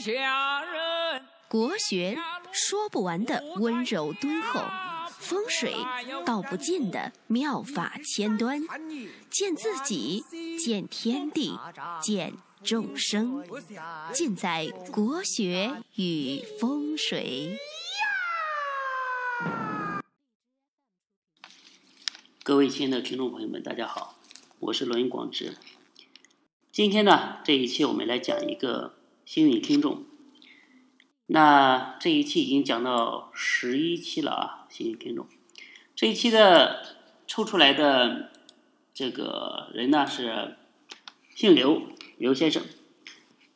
下人。国学说不完的温柔敦厚，风水道不尽的妙法千端，见自己，见天地，见众生，尽在国学与风水。各位亲爱的听众朋友们，大家好，我是罗云广直。今天呢，这一期我们来讲一个幸运听众。那这一期已经讲到十一期了啊，幸运听众。这一期的抽出来的这个人呢是姓刘，刘先生。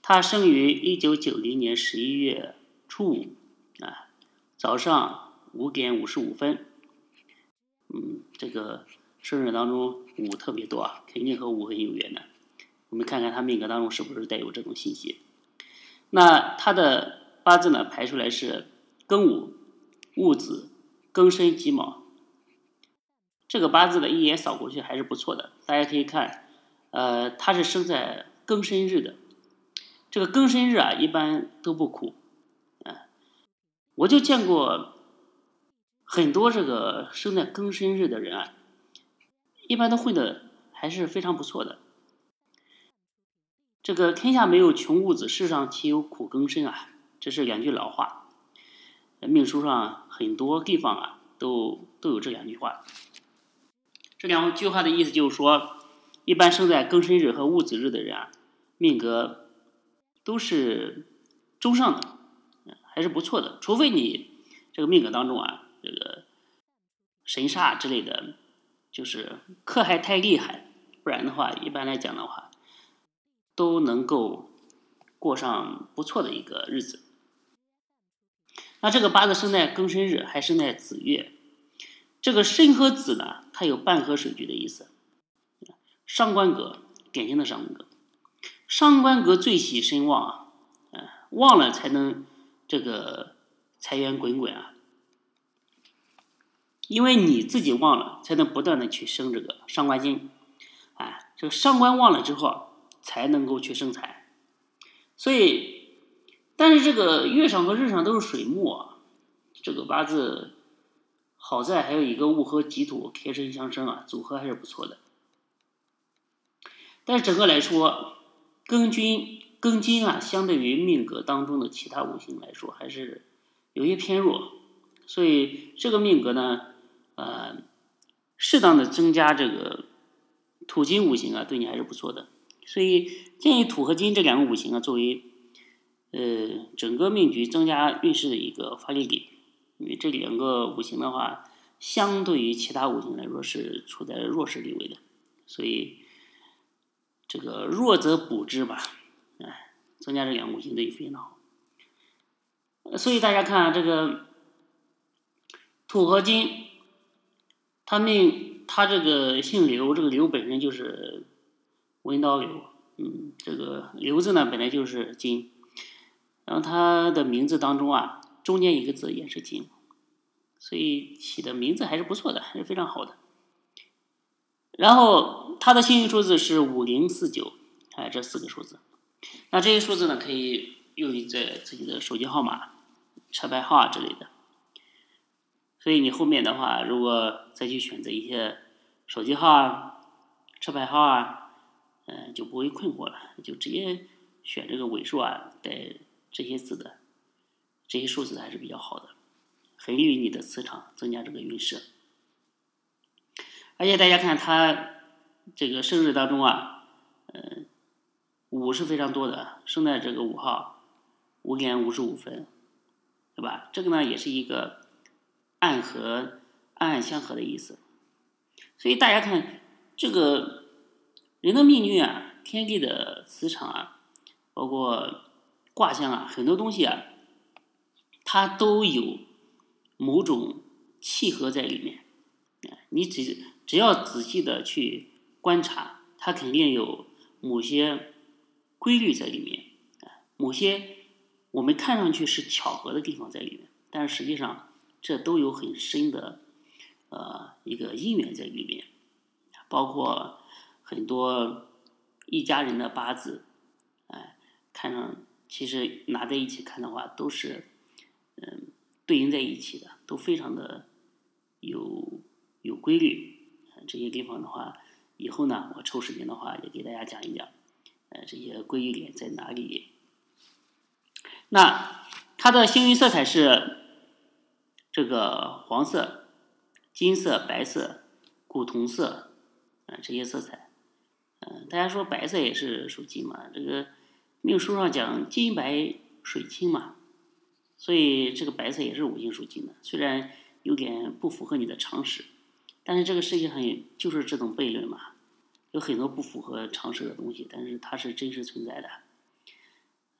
他生于一九九零年十一月初五啊，早上五点五十五分。嗯，这个生日当中五特别多啊，肯定和五很有缘的。我们看看他命格当中是不是带有这种信息。那他的八字呢排出来是庚午、戊子、庚申、己卯。这个八字的一眼扫过去还是不错的。大家可以看，呃，他是生在庚申日的。这个庚申日啊，一般都不苦，啊，我就见过。很多这个生在庚申日的人啊，一般都混的还是非常不错的。这个天下没有穷物子，世上岂有苦庚申啊？这是两句老话，命书上很多地方啊都都有这两句话。这两句话的意思就是说，一般生在庚申日和戊子日的人啊，命格都是中上的，还是不错的。除非你这个命格当中啊。这个神煞之类的，就是克害太厉害，不然的话，一般来讲的话，都能够过上不错的一个日子。那这个八字生在庚申日，还生在子月，这个申和子呢，它有半合水局的意思。上官格，典型的上官格，上官格最喜申旺啊，嗯，旺了才能这个财源滚滚啊。因为你自己旺了，才能不断的去生这个伤官金，哎，这个伤官旺了之后，才能够去生财。所以，但是这个月上和日上都是水木，啊，这个八字好在还有一个戊合己土开身相生啊，组合还是不错的。但是整个来说，庚金庚金啊，相对于命格当中的其他五行来说，还是有些偏弱。所以这个命格呢。呃，适当的增加这个土金五行啊，对你还是不错的。所以建议土和金这两个五行啊，作为呃整个命局增加运势的一个发力点。因为这两个五行的话，相对于其他五行来说是处在弱势地位的。所以这个弱则补之吧，哎，增加这两个五行对非常好。所以大家看这个土和金。他命他这个姓刘，这个刘本身就是文刀流，嗯，这个流字呢本来就是金，然后他的名字当中啊，中间一个字也是金，所以起的名字还是不错的，还是非常好的。然后他的幸运数字是五零四九，哎，这四个数字，那这些数字呢可以用于在自己的手机号码、车牌号啊之类的。所以你后面的话，如果再去选择一些手机号啊、车牌号啊，嗯，就不会困惑了，就直接选这个尾数啊带这些字的，这些数字还是比较好的，很利于你的磁场，增加这个运势。而且大家看他这个生日当中啊，嗯，五是非常多的，生在这个五号五点五十五分，对吧？这个呢也是一个。暗合，暗暗相合的意思。所以大家看，这个人的命运啊，天地的磁场啊，包括卦象啊，很多东西啊，它都有某种契合在里面。你只只要仔细的去观察，它肯定有某些规律在里面，某些我们看上去是巧合的地方在里面，但是实际上。这都有很深的，呃，一个因缘在里面，包括很多一家人的八字，哎，看上其实拿在一起看的话，都是嗯对应在一起的，都非常的有有规律。这些地方的话，以后呢，我抽时间的话也给大家讲一讲，呃，这些规律点在哪里。那它的星云色彩是这个黄色、金色、白色、古铜色，啊，这些色彩。嗯，大家说白色也是属金嘛？这个命书上讲金白水清嘛，所以这个白色也是五行属金的。虽然有点不符合你的常识，但是这个世界上就是这种悖论嘛，有很多不符合常识的东西，但是它是真实存在的。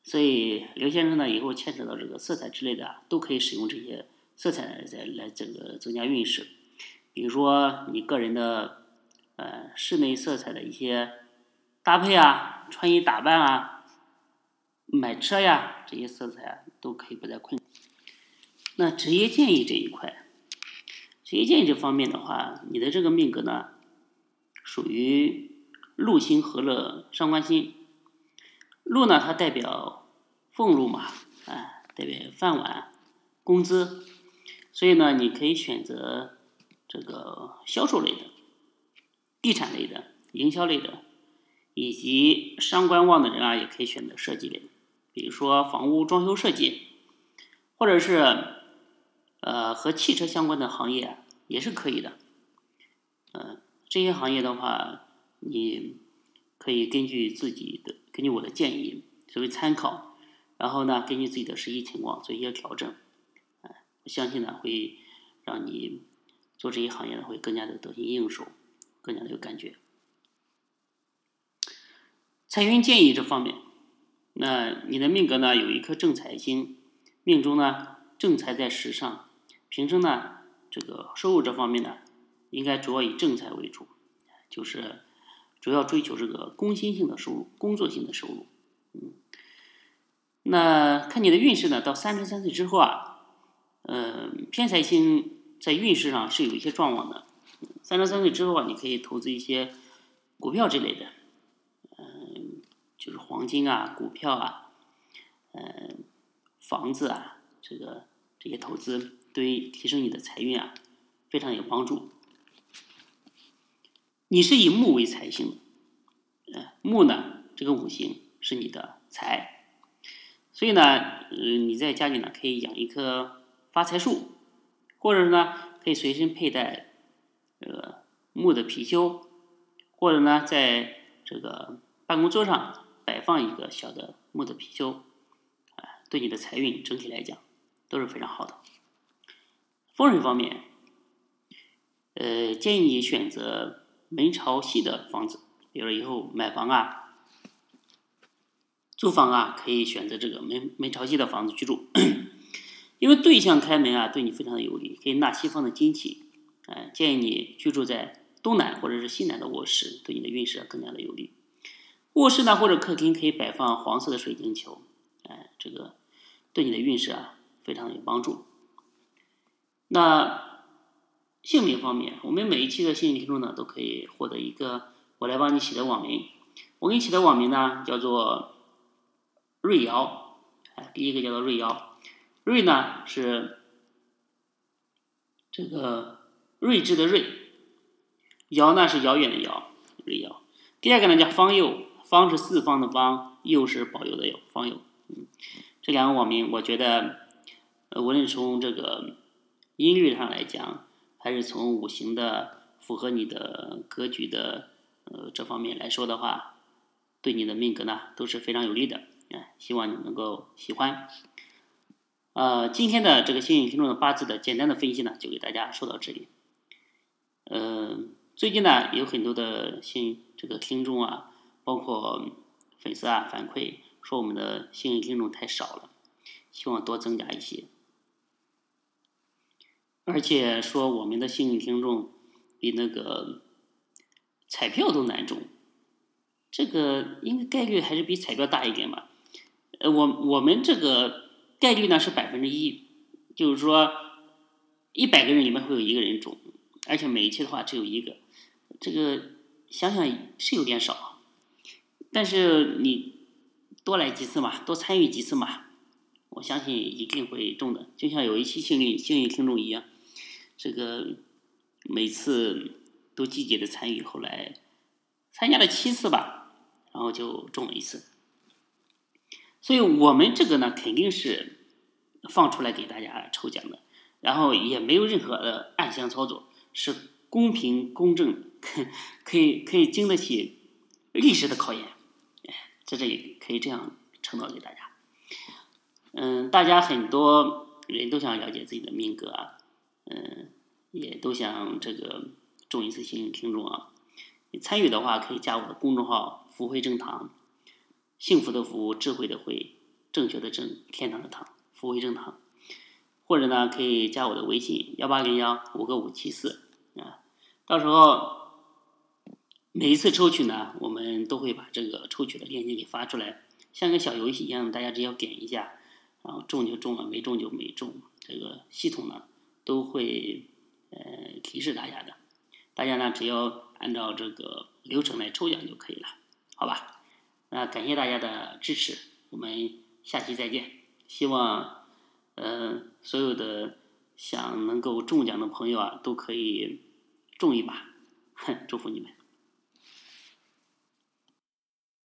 所以刘先生呢，以后牵扯到这个色彩之类的，都可以使用这些色彩来来这个增加运势。比如说你个人的。呃，室内色彩的一些搭配啊，穿衣打扮啊，买车呀，这些色彩啊，都可以不再困。那职业建议这一块，职业建议这方面的话，你的这个命格呢，属于禄星和了伤官星。禄呢，它代表俸禄嘛，啊，代表饭碗、工资，所以呢，你可以选择这个销售类的。地产类的、营销类的，以及商官旺的人啊，也可以选择设计类，比如说房屋装修设计，或者是呃和汽车相关的行业也是可以的。嗯，这些行业的话，你可以根据自己的、根据我的建议作为参考，然后呢，根据自己的实际情况做一些调整。哎，我相信呢，会让你做这些行业呢，会更加的得心应手。更加的有感觉。财运建议这方面，那你的命格呢有一颗正财星，命中呢正财在时上，平生呢这个收入这方面呢，应该主要以正财为主，就是主要追求这个工薪性的收入，工作性的收入。嗯，那看你的运势呢，到三十三岁之后啊，嗯，偏财星在运势上是有一些状况的。三十三岁之后啊，你可以投资一些股票之类的，嗯，就是黄金啊、股票啊、嗯、房子啊，这个这些投资对于提升你的财运啊非常有帮助。你是以木为财星，呃，木呢这个五行是你的财，所以呢，嗯，你在家里呢可以养一棵发财树，或者呢可以随身佩戴。这个木的貔貅，或者呢，在这个办公桌上摆放一个小的木的貔貅，啊，对你的财运整体来讲都是非常好的。风水方面，呃，建议你选择门朝西的房子，比如以后买房啊、租房啊，可以选择这个门门朝西的房子居住，因为对向开门啊，对你非常的有利，可以纳西方的精气。哎，建议你居住在东南或者是西南的卧室，对你的运势更加的有利。卧室呢或者客厅可以摆放黄色的水晶球，哎，这个对你的运势啊非常有帮助。那姓名方面，我们每一期的幸运听众呢都可以获得一个我来帮你起的网名。我给你起的网名呢叫做瑞瑶，哎，第一个叫做瑞瑶，瑞呢是这个。睿智的睿，遥呢是遥远的遥，睿遥。第二个呢叫方佑，方是四方的方，佑是保佑的佑，方佑。嗯，这两个网名，我觉得，呃，无论从这个音律上来讲，还是从五行的符合你的格局的呃这方面来说的话，对你的命格呢都是非常有利的。哎，希望你能够喜欢。呃，今天的这个幸运听众的八字的简单的分析呢，就给大家说到这里。嗯，最近呢有很多的幸这个听众啊，包括粉丝啊反馈说我们的幸运听众太少了，希望多增加一些。而且说我们的幸运听众比那个彩票都难中，这个应该概率还是比彩票大一点吧？呃，我我们这个概率呢是百分之一，就是说一百个人里面会有一个人中。而且每一期的话只有一个，这个想想是有点少，但是你多来几次嘛，多参与几次嘛，我相信一定会中的。就像有一期幸运幸运听众一样，这个每次都积极的参与，后来参加了七次吧，然后就中了一次。所以我们这个呢，肯定是放出来给大家抽奖的，然后也没有任何的暗箱操作，是公平公正，可以可以经得起历史的考验。在这里可以这样承诺给大家。嗯，大家很多人都想了解自己的命格啊，嗯，也都想这个中一次幸运听众啊。你参与的话，可以加我的公众号“福慧正堂”。幸福的福，智慧的慧，正确的正，天堂的堂，福慧正堂。或者呢，可以加我的微信幺八零幺五个五七四啊。到时候每一次抽取呢，我们都会把这个抽取的链接给发出来，像个小游戏一样，大家只要点一下，然后中就中了，没中就没中。这个系统呢都会呃提示大家的，大家呢只要按照这个流程来抽奖就可以了，好吧？那感谢大家的支持，我们下期再见。希望，呃，所有的想能够中奖的朋友啊，都可以中一把，哼祝福你们。